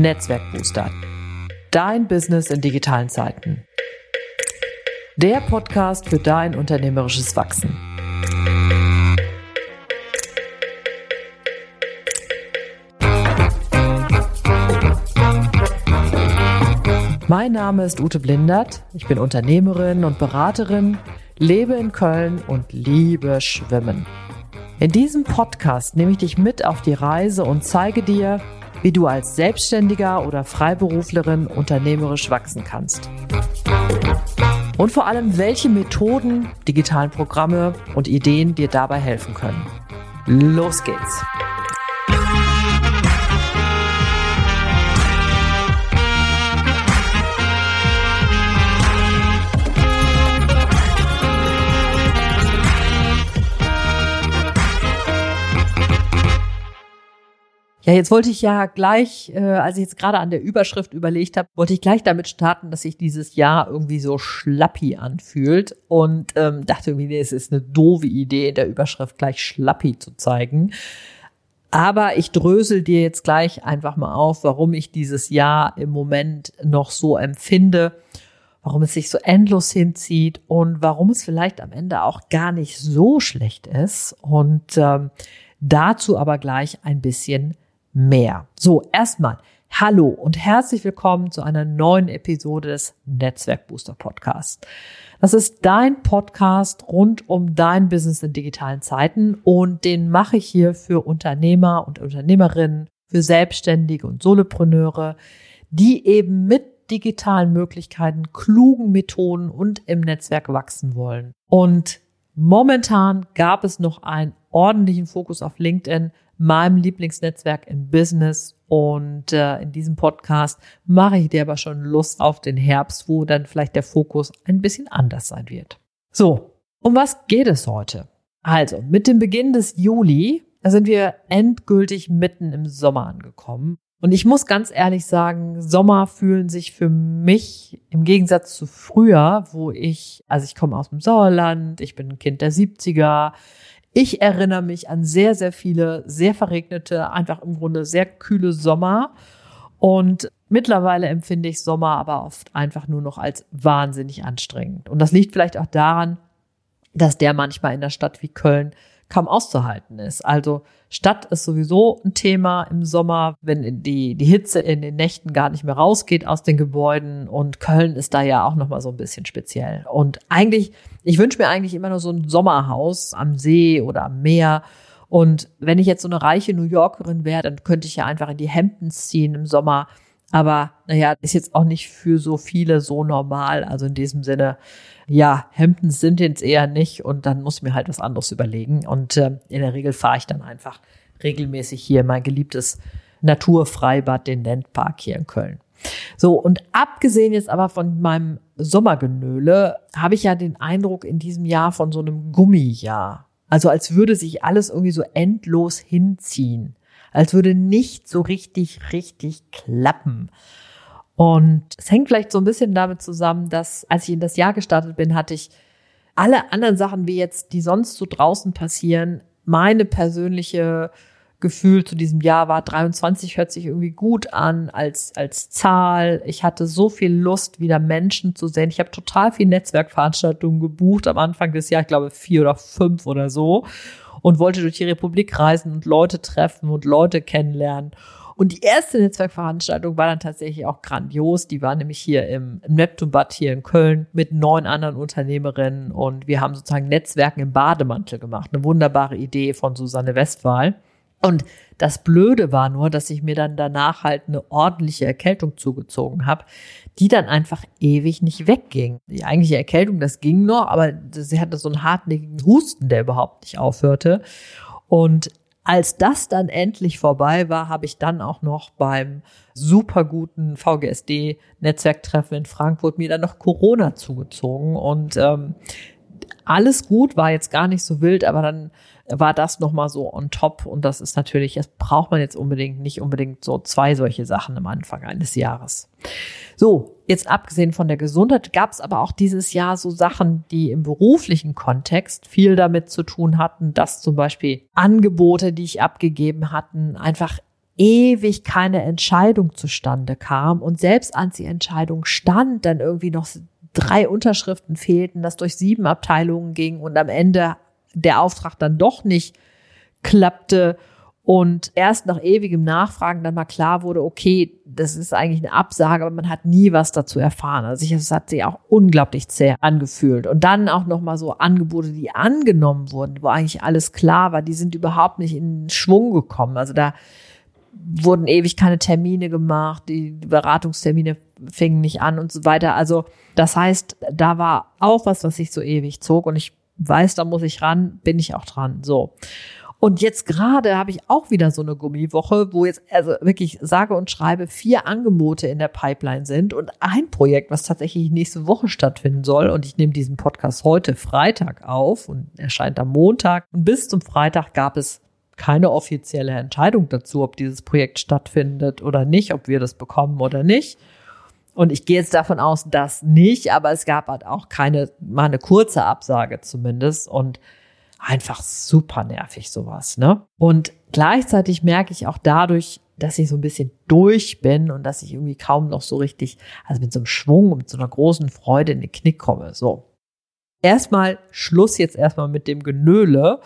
Netzwerkbooster. Dein Business in digitalen Zeiten. Der Podcast für dein unternehmerisches Wachsen. Mein Name ist Ute Blindert. Ich bin Unternehmerin und Beraterin, lebe in Köln und liebe Schwimmen. In diesem Podcast nehme ich dich mit auf die Reise und zeige dir, wie du als Selbstständiger oder Freiberuflerin unternehmerisch wachsen kannst. Und vor allem, welche Methoden, digitalen Programme und Ideen dir dabei helfen können. Los geht's! Ja, jetzt wollte ich ja gleich, äh, als ich jetzt gerade an der Überschrift überlegt habe, wollte ich gleich damit starten, dass sich dieses Jahr irgendwie so schlappi anfühlt und ähm, dachte irgendwie, nee, es ist eine doofe Idee, in der Überschrift gleich schlappi zu zeigen. Aber ich drösel dir jetzt gleich einfach mal auf, warum ich dieses Jahr im Moment noch so empfinde, warum es sich so endlos hinzieht und warum es vielleicht am Ende auch gar nicht so schlecht ist. Und ähm, dazu aber gleich ein bisschen mehr. So, erstmal hallo und herzlich willkommen zu einer neuen Episode des Netzwerkbooster Podcasts. Das ist dein Podcast rund um dein Business in digitalen Zeiten und den mache ich hier für Unternehmer und Unternehmerinnen, für Selbstständige und Solopreneure, die eben mit digitalen Möglichkeiten, klugen Methoden und im Netzwerk wachsen wollen. Und momentan gab es noch einen ordentlichen Fokus auf LinkedIn, meinem Lieblingsnetzwerk im Business. Und äh, in diesem Podcast mache ich dir aber schon Lust auf den Herbst, wo dann vielleicht der Fokus ein bisschen anders sein wird. So, um was geht es heute? Also, mit dem Beginn des Juli sind wir endgültig mitten im Sommer angekommen. Und ich muss ganz ehrlich sagen, Sommer fühlen sich für mich im Gegensatz zu früher, wo ich, also ich komme aus dem Sauerland, ich bin ein Kind der 70er, ich erinnere mich an sehr, sehr viele, sehr verregnete, einfach im Grunde sehr kühle Sommer. Und mittlerweile empfinde ich Sommer aber oft einfach nur noch als wahnsinnig anstrengend. Und das liegt vielleicht auch daran, dass der manchmal in der Stadt wie Köln kaum auszuhalten ist. Also Stadt ist sowieso ein Thema im Sommer, wenn die, die Hitze in den Nächten gar nicht mehr rausgeht aus den Gebäuden. Und Köln ist da ja auch nochmal so ein bisschen speziell. Und eigentlich, ich wünsche mir eigentlich immer nur so ein Sommerhaus am See oder am Meer. Und wenn ich jetzt so eine reiche New Yorkerin wäre, dann könnte ich ja einfach in die Hamptons ziehen im Sommer. Aber naja, ist jetzt auch nicht für so viele so normal. Also in diesem Sinne, ja, Hemden sind jetzt eher nicht und dann muss ich mir halt was anderes überlegen. Und äh, in der Regel fahre ich dann einfach regelmäßig hier mein geliebtes Naturfreibad, den Landpark hier in Köln. So, und abgesehen jetzt aber von meinem Sommergenöle, habe ich ja den Eindruck in diesem Jahr von so einem Gummijahr. Also als würde sich alles irgendwie so endlos hinziehen. Als würde nicht so richtig, richtig klappen. Und es hängt vielleicht so ein bisschen damit zusammen, dass als ich in das Jahr gestartet bin, hatte ich alle anderen Sachen, wie jetzt, die sonst so draußen passieren, meine persönliche Gefühl zu diesem Jahr war 23 hört sich irgendwie gut an als als Zahl. Ich hatte so viel Lust, wieder Menschen zu sehen. Ich habe total viel Netzwerkveranstaltungen gebucht am Anfang des Jahres, ich glaube vier oder fünf oder so, und wollte durch die Republik reisen und Leute treffen und Leute kennenlernen. Und die erste Netzwerkveranstaltung war dann tatsächlich auch grandios. Die war nämlich hier im Neptunbad hier in Köln mit neun anderen Unternehmerinnen und wir haben sozusagen Netzwerken im Bademantel gemacht. Eine wunderbare Idee von Susanne Westphal. Und das Blöde war nur, dass ich mir dann danach halt eine ordentliche Erkältung zugezogen habe, die dann einfach ewig nicht wegging. Die eigentliche Erkältung, das ging noch, aber sie hatte so einen hartnäckigen Husten, der überhaupt nicht aufhörte. Und als das dann endlich vorbei war, habe ich dann auch noch beim super guten VGSD-Netzwerktreffen in Frankfurt mir dann noch Corona zugezogen. Und ähm, alles gut, war jetzt gar nicht so wild, aber dann war das nochmal so on top. Und das ist natürlich, das braucht man jetzt unbedingt, nicht unbedingt so zwei solche Sachen am Anfang eines Jahres. So, jetzt abgesehen von der Gesundheit gab es aber auch dieses Jahr so Sachen, die im beruflichen Kontext viel damit zu tun hatten, dass zum Beispiel Angebote, die ich abgegeben hatten, einfach ewig keine Entscheidung zustande kam und selbst als die Entscheidung stand, dann irgendwie noch drei Unterschriften fehlten, das durch sieben Abteilungen ging und am Ende der Auftrag dann doch nicht klappte und erst nach ewigem Nachfragen dann mal klar wurde, okay, das ist eigentlich eine Absage, aber man hat nie was dazu erfahren. Also es hat sich auch unglaublich zäh angefühlt. Und dann auch nochmal so Angebote, die angenommen wurden, wo eigentlich alles klar war, die sind überhaupt nicht in Schwung gekommen. Also da wurden ewig keine Termine gemacht, die Beratungstermine fingen nicht an und so weiter. Also das heißt, da war auch was, was sich so ewig zog und ich weiß, da muss ich ran, bin ich auch dran. So. Und jetzt gerade habe ich auch wieder so eine Gummiwoche, wo jetzt also wirklich sage und schreibe vier Angebote in der Pipeline sind und ein Projekt, was tatsächlich nächste Woche stattfinden soll. Und ich nehme diesen Podcast heute Freitag auf und erscheint am Montag. Und bis zum Freitag gab es keine offizielle Entscheidung dazu, ob dieses Projekt stattfindet oder nicht, ob wir das bekommen oder nicht. Und ich gehe jetzt davon aus, dass nicht, aber es gab halt auch keine, mal eine kurze Absage zumindest. Und einfach super nervig sowas, ne? Und gleichzeitig merke ich auch dadurch, dass ich so ein bisschen durch bin und dass ich irgendwie kaum noch so richtig, also mit so einem Schwung und mit so einer großen Freude in den Knick komme. So. Erstmal Schluss jetzt erstmal mit dem Genöle.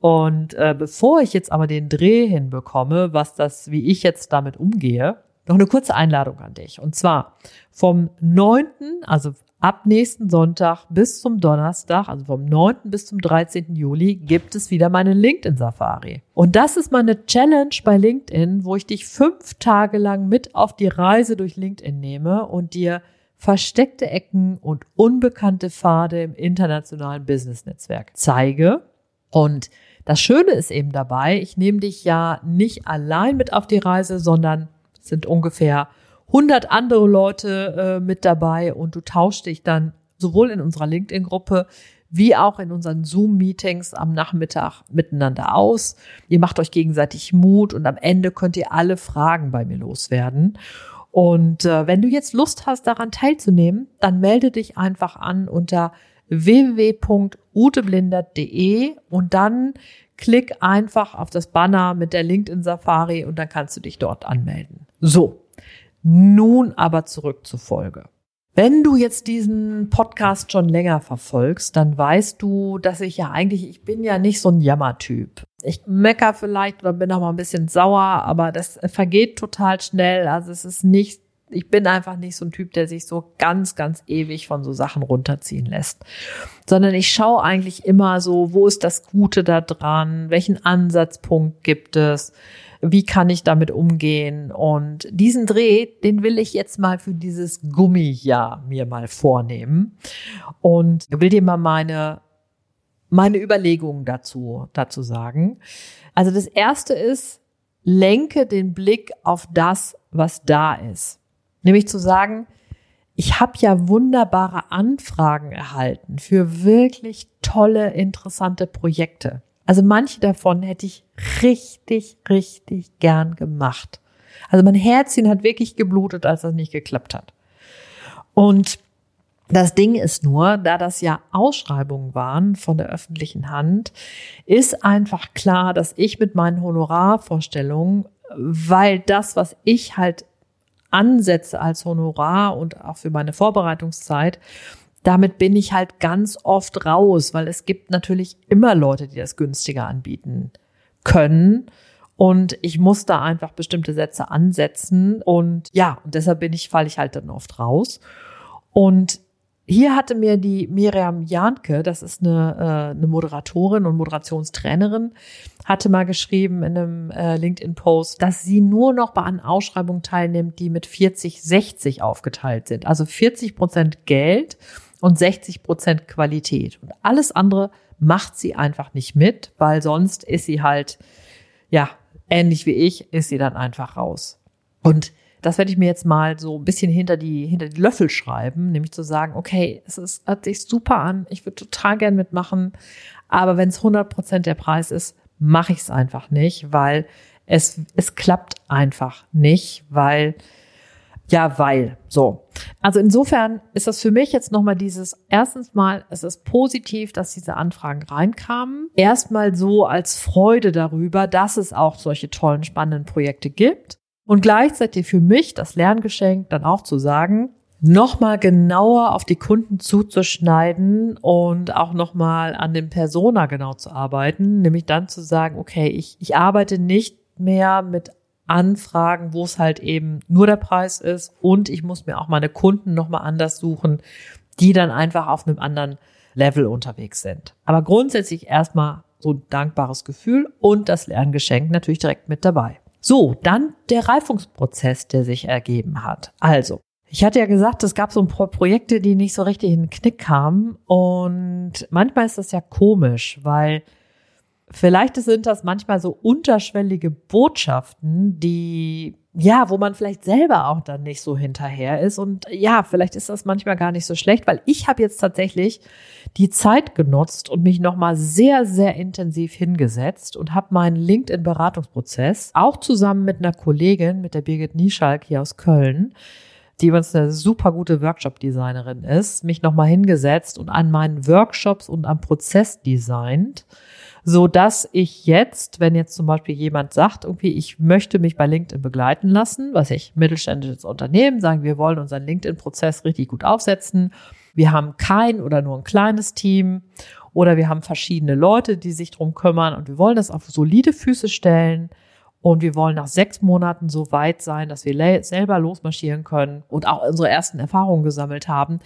Und äh, bevor ich jetzt aber den Dreh hinbekomme, was das, wie ich jetzt damit umgehe, noch eine kurze Einladung an dich. Und zwar vom 9., also Ab nächsten Sonntag bis zum Donnerstag, also vom 9. bis zum 13. Juli, gibt es wieder meine LinkedIn-Safari. Und das ist meine Challenge bei LinkedIn, wo ich dich fünf Tage lang mit auf die Reise durch LinkedIn nehme und dir versteckte Ecken und unbekannte Pfade im internationalen Business-Netzwerk zeige. Und das Schöne ist eben dabei, ich nehme dich ja nicht allein mit auf die Reise, sondern es sind ungefähr 100 andere Leute äh, mit dabei und du tauschst dich dann sowohl in unserer LinkedIn-Gruppe wie auch in unseren Zoom-Meetings am Nachmittag miteinander aus. Ihr macht euch gegenseitig Mut und am Ende könnt ihr alle Fragen bei mir loswerden. Und äh, wenn du jetzt Lust hast, daran teilzunehmen, dann melde dich einfach an unter www.uteblindert.de und dann klick einfach auf das Banner mit der LinkedIn Safari und dann kannst du dich dort anmelden. So, nun aber zurück zur Folge. Wenn du jetzt diesen Podcast schon länger verfolgst, dann weißt du, dass ich ja eigentlich, ich bin ja nicht so ein Jammertyp. Ich mecker vielleicht oder bin auch mal ein bisschen sauer, aber das vergeht total schnell. Also es ist nicht, ich bin einfach nicht so ein Typ, der sich so ganz, ganz ewig von so Sachen runterziehen lässt. Sondern ich schaue eigentlich immer so, wo ist das Gute da dran? Welchen Ansatzpunkt gibt es? wie kann ich damit umgehen? Und diesen Dreh, den will ich jetzt mal für dieses Gummijahr mir mal vornehmen und will dir mal meine meine Überlegungen dazu dazu sagen. Also das erste ist, lenke den Blick auf das, was da ist. Nämlich zu sagen, ich habe ja wunderbare Anfragen erhalten für wirklich tolle, interessante Projekte. Also manche davon hätte ich richtig, richtig gern gemacht. Also mein Herzchen hat wirklich geblutet, als das nicht geklappt hat. Und das Ding ist nur, da das ja Ausschreibungen waren von der öffentlichen Hand, ist einfach klar, dass ich mit meinen Honorarvorstellungen, weil das, was ich halt ansetze als Honorar und auch für meine Vorbereitungszeit, damit bin ich halt ganz oft raus, weil es gibt natürlich immer Leute, die das günstiger anbieten können. Und ich muss da einfach bestimmte Sätze ansetzen. Und ja, und deshalb bin ich, falle ich halt dann oft raus. Und hier hatte mir die Miriam Janke, das ist eine, äh, eine Moderatorin und Moderationstrainerin, hatte mal geschrieben in einem äh, LinkedIn-Post, dass sie nur noch bei Ausschreibungen teilnimmt, die mit 40, 60 aufgeteilt sind. Also 40 Prozent Geld und 60 Prozent Qualität. Und alles andere macht sie einfach nicht mit, weil sonst ist sie halt, ja, ähnlich wie ich, ist sie dann einfach raus. Und das werde ich mir jetzt mal so ein bisschen hinter die, hinter die Löffel schreiben, nämlich zu sagen, okay, es ist, hört sich super an, ich würde total gern mitmachen, aber wenn es 100 Prozent der Preis ist, mache ich es einfach nicht, weil es, es klappt einfach nicht, weil Ja, weil. So. Also insofern ist das für mich jetzt nochmal dieses, erstens mal, es ist positiv, dass diese Anfragen reinkamen. Erstmal so als Freude darüber, dass es auch solche tollen, spannenden Projekte gibt. Und gleichzeitig für mich das Lerngeschenk dann auch zu sagen, nochmal genauer auf die Kunden zuzuschneiden und auch nochmal an dem Persona genau zu arbeiten, nämlich dann zu sagen, okay, ich, ich arbeite nicht mehr mit Anfragen, wo es halt eben nur der Preis ist und ich muss mir auch meine Kunden nochmal anders suchen, die dann einfach auf einem anderen Level unterwegs sind. Aber grundsätzlich erstmal so ein dankbares Gefühl und das Lerngeschenk natürlich direkt mit dabei. So, dann der Reifungsprozess, der sich ergeben hat. Also, ich hatte ja gesagt, es gab so ein paar Projekte, die nicht so richtig in den Knick kamen. Und manchmal ist das ja komisch, weil vielleicht sind das manchmal so unterschwellige Botschaften, die, ja, wo man vielleicht selber auch dann nicht so hinterher ist. Und ja, vielleicht ist das manchmal gar nicht so schlecht, weil ich habe jetzt tatsächlich die Zeit genutzt und mich nochmal sehr, sehr intensiv hingesetzt und habe meinen LinkedIn-Beratungsprozess auch zusammen mit einer Kollegin, mit der Birgit Nieschalk hier aus Köln, die übrigens eine super gute Workshop-Designerin ist, mich nochmal hingesetzt und an meinen Workshops und am Prozess designt, so dass ich jetzt, wenn jetzt zum Beispiel jemand sagt, irgendwie, ich möchte mich bei LinkedIn begleiten lassen, was ich mittelständisches Unternehmen sagen, wir wollen unseren LinkedIn-Prozess richtig gut aufsetzen. Wir haben kein oder nur ein kleines Team oder wir haben verschiedene Leute, die sich drum kümmern und wir wollen das auf solide Füße stellen und wir wollen nach sechs Monaten so weit sein, dass wir selber losmarschieren können und auch unsere ersten Erfahrungen gesammelt haben.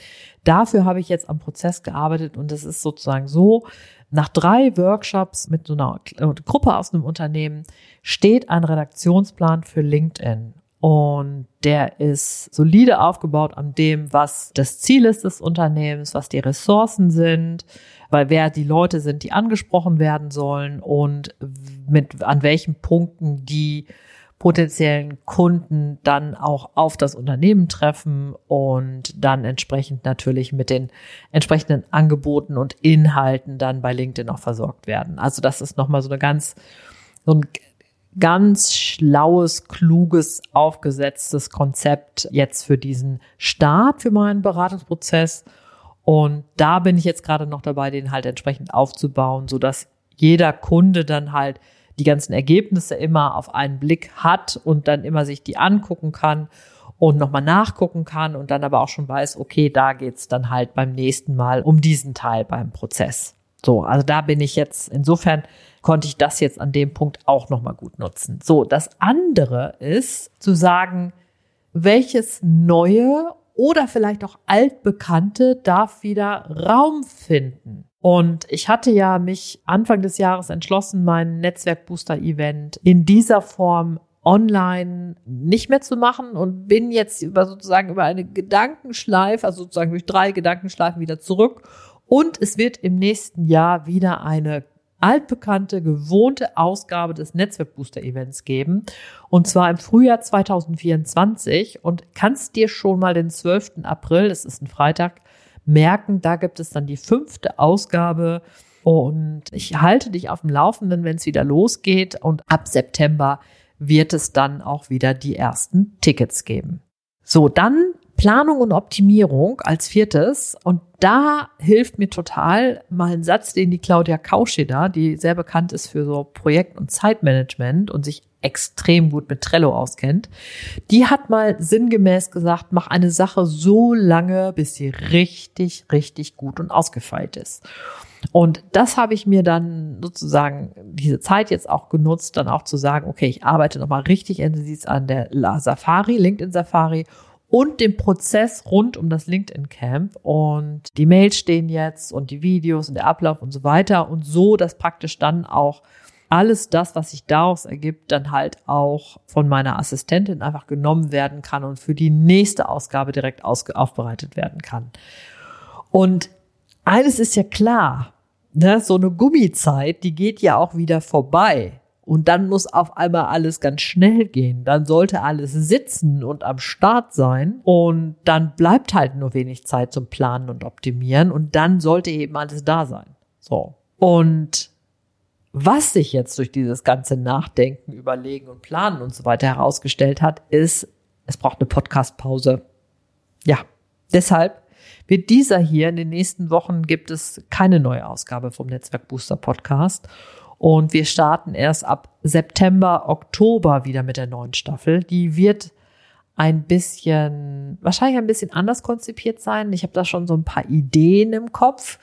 Dafür habe ich jetzt am Prozess gearbeitet und es ist sozusagen so, nach drei Workshops mit so einer Gruppe aus einem Unternehmen steht ein Redaktionsplan für LinkedIn. Und der ist solide aufgebaut an dem, was das Ziel ist des Unternehmens, was die Ressourcen sind, weil wer die Leute sind, die angesprochen werden sollen und mit an welchen Punkten die potenziellen Kunden dann auch auf das Unternehmen treffen und dann entsprechend natürlich mit den entsprechenden Angeboten und Inhalten dann bei LinkedIn auch versorgt werden. Also das ist nochmal so eine ganz, so ein ganz schlaues, kluges, aufgesetztes Konzept jetzt für diesen Start für meinen Beratungsprozess. Und da bin ich jetzt gerade noch dabei, den halt entsprechend aufzubauen, so dass jeder Kunde dann halt die ganzen Ergebnisse immer auf einen Blick hat und dann immer sich die angucken kann und nochmal nachgucken kann und dann aber auch schon weiß, okay, da geht's dann halt beim nächsten Mal um diesen Teil beim Prozess. So, also da bin ich jetzt, insofern konnte ich das jetzt an dem Punkt auch nochmal gut nutzen. So, das andere ist zu sagen, welches neue oder vielleicht auch altbekannte darf wieder Raum finden. Und ich hatte ja mich Anfang des Jahres entschlossen, mein Netzwerkbooster-Event in dieser Form online nicht mehr zu machen und bin jetzt über sozusagen über eine Gedankenschleife, also sozusagen durch drei Gedankenschleifen wieder zurück. Und es wird im nächsten Jahr wieder eine altbekannte, gewohnte Ausgabe des Netzwerkbooster-Events geben. Und zwar im Frühjahr 2024. Und kannst dir schon mal den 12. April, das ist ein Freitag, merken, da gibt es dann die fünfte Ausgabe. Und ich halte dich auf dem Laufenden, wenn es wieder losgeht. Und ab September wird es dann auch wieder die ersten Tickets geben. So, dann Planung und Optimierung als viertes. Und da hilft mir total mal ein Satz, den die Claudia Kauscheder, die sehr bekannt ist für so Projekt- und Zeitmanagement und sich extrem gut mit Trello auskennt, die hat mal sinngemäß gesagt, mach eine Sache so lange, bis sie richtig, richtig gut und ausgefeilt ist. Und das habe ich mir dann sozusagen diese Zeit jetzt auch genutzt, dann auch zu sagen, okay, ich arbeite nochmal richtig intensiv an der Safari, LinkedIn Safari und dem Prozess rund um das LinkedIn Camp. Und die Mails stehen jetzt und die Videos und der Ablauf und so weiter. Und so, dass praktisch dann auch alles das, was sich daraus ergibt, dann halt auch von meiner Assistentin einfach genommen werden kann und für die nächste Ausgabe direkt aufbereitet werden kann. Und eines ist ja klar, ne, so eine Gummizeit, die geht ja auch wieder vorbei. Und dann muss auf einmal alles ganz schnell gehen. Dann sollte alles sitzen und am Start sein. Und dann bleibt halt nur wenig Zeit zum Planen und Optimieren. Und dann sollte eben alles da sein. So. Und was sich jetzt durch dieses ganze Nachdenken, Überlegen und Planen und so weiter herausgestellt hat, ist, es braucht eine Podcast-Pause. Ja, deshalb wird dieser hier in den nächsten Wochen gibt es keine neue Ausgabe vom Netzwerk Booster Podcast. Und wir starten erst ab September, Oktober wieder mit der neuen Staffel. Die wird ein bisschen, wahrscheinlich ein bisschen anders konzipiert sein. Ich habe da schon so ein paar Ideen im Kopf.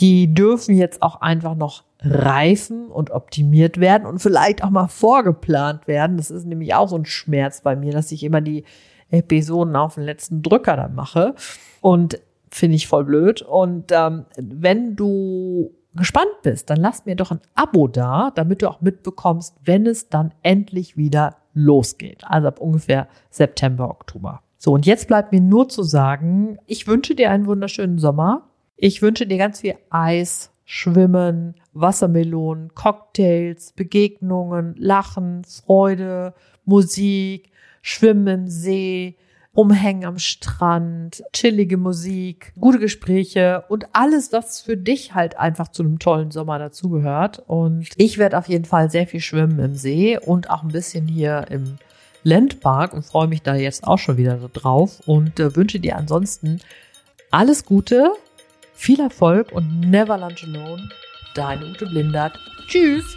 Die dürfen jetzt auch einfach noch reifen und optimiert werden und vielleicht auch mal vorgeplant werden. Das ist nämlich auch so ein Schmerz bei mir, dass ich immer die Episoden auf den letzten Drücker dann mache. Und finde ich voll blöd. Und ähm, wenn du gespannt bist, dann lass mir doch ein Abo da, damit du auch mitbekommst, wenn es dann endlich wieder losgeht. Also ab ungefähr September, Oktober. So, und jetzt bleibt mir nur zu sagen, ich wünsche dir einen wunderschönen Sommer. Ich wünsche dir ganz viel Eis, Schwimmen, Wassermelonen, Cocktails, Begegnungen, Lachen, Freude, Musik, Schwimmen im See, Umhängen am Strand, chillige Musik, gute Gespräche und alles, was für dich halt einfach zu einem tollen Sommer dazugehört. Und ich werde auf jeden Fall sehr viel schwimmen im See und auch ein bisschen hier im Landpark und freue mich da jetzt auch schon wieder drauf und äh, wünsche dir ansonsten alles Gute, viel Erfolg und never lunch alone. Deine Ute Blindert. Tschüss!